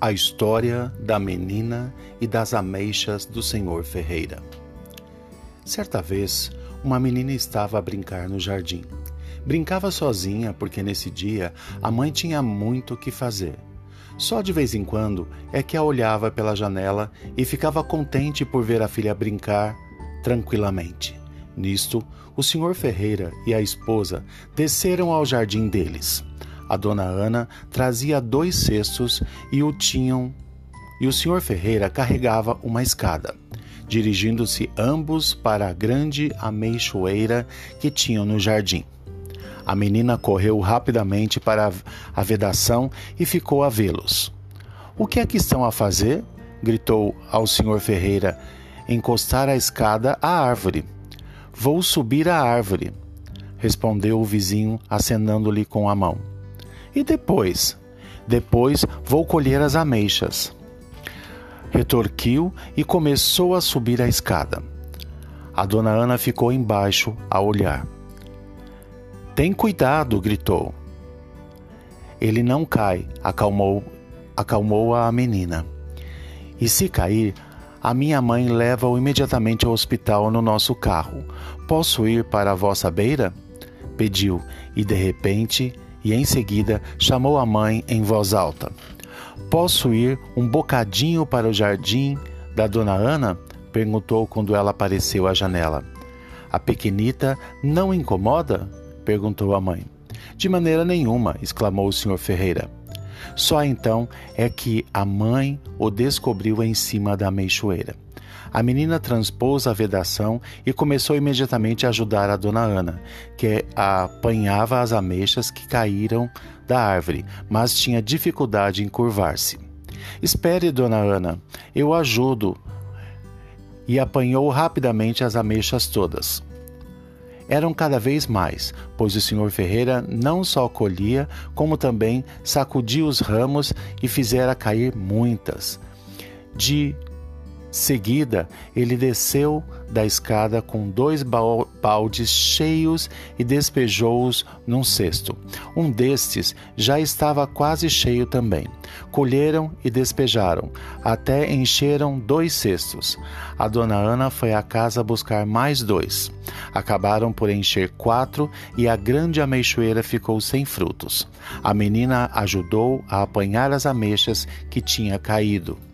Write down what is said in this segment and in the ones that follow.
A história da menina e das ameixas do senhor Ferreira. Certa vez, uma menina estava a brincar no jardim. Brincava sozinha porque nesse dia a mãe tinha muito o que fazer. Só de vez em quando é que a olhava pela janela e ficava contente por ver a filha brincar tranquilamente. Nisto, o senhor Ferreira e a esposa desceram ao jardim deles. A dona Ana trazia dois cestos e o tinham e o senhor Ferreira carregava uma escada, dirigindo-se ambos para a grande ameixoeira que tinham no jardim. A menina correu rapidamente para a vedação e ficou a vê-los. O que é que estão a fazer? gritou ao senhor Ferreira, encostar a escada à árvore. Vou subir a árvore, respondeu o vizinho, acenando-lhe com a mão. E depois? Depois vou colher as ameixas. Retorquiu e começou a subir a escada. A dona Ana ficou embaixo a olhar. Tem cuidado, gritou. Ele não cai, acalmou, acalmou a menina. E se cair, a minha mãe leva-o imediatamente ao hospital no nosso carro. Posso ir para a vossa beira? Pediu, e de repente e em seguida chamou a mãe em voz alta. Posso ir um bocadinho para o jardim da dona Ana? perguntou quando ela apareceu à janela. A pequenita não incomoda? perguntou a mãe. De maneira nenhuma, exclamou o senhor Ferreira. Só então é que a mãe o descobriu em cima da meixoeira. A menina transpôs a vedação e começou imediatamente a ajudar a dona Ana, que apanhava as ameixas que caíram da árvore, mas tinha dificuldade em curvar-se. Espere, dona Ana, eu ajudo. E apanhou rapidamente as ameixas todas. Eram cada vez mais, pois o senhor Ferreira não só colhia, como também sacudia os ramos e fizera cair muitas. De Seguida, ele desceu da escada com dois baldes cheios e despejou-os num cesto. Um destes já estava quase cheio também. Colheram e despejaram, até encheram dois cestos. A dona Ana foi à casa buscar mais dois. Acabaram por encher quatro e a grande ameixoeira ficou sem frutos. A menina ajudou a apanhar as ameixas que tinha caído.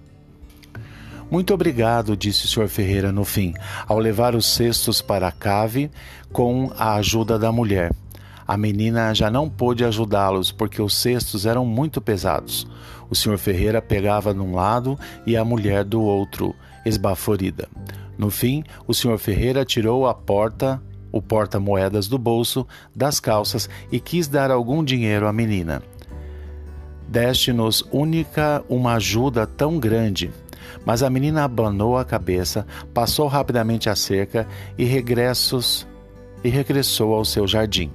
Muito obrigado, disse o Sr. Ferreira no fim, ao levar os cestos para a cave com a ajuda da mulher. A menina já não pôde ajudá-los porque os cestos eram muito pesados. O Sr. Ferreira pegava de um lado e a mulher do outro, esbaforida. No fim, o Sr. Ferreira tirou a porta, o porta-moedas do bolso das calças e quis dar algum dinheiro à menina. Deste-nos única uma ajuda tão grande mas a menina abanou a cabeça, passou rapidamente a cerca e regressos e regressou ao seu jardim.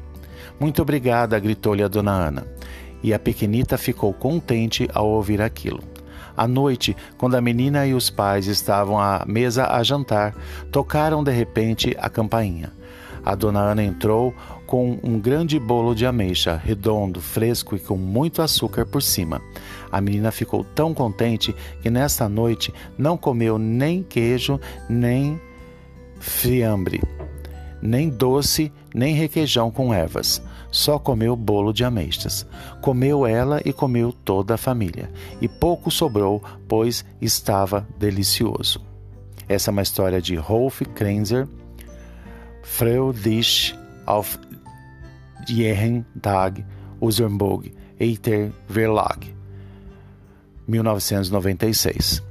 Muito obrigada, gritou-lhe a dona Ana. E a pequenita ficou contente ao ouvir aquilo. À noite, quando a menina e os pais estavam à mesa a jantar, tocaram de repente a campainha. A dona Ana entrou com um grande bolo de ameixa, redondo, fresco e com muito açúcar por cima. A menina ficou tão contente que nesta noite não comeu nem queijo, nem fiambre, nem doce, nem requeijão com ervas. Só comeu bolo de ameixas. Comeu ela e comeu toda a família. E pouco sobrou, pois estava delicioso. Essa é uma história de Rolf Krenzer, Freudisch auf jeden Tag Usenburg, Eiter Verlag, 1996.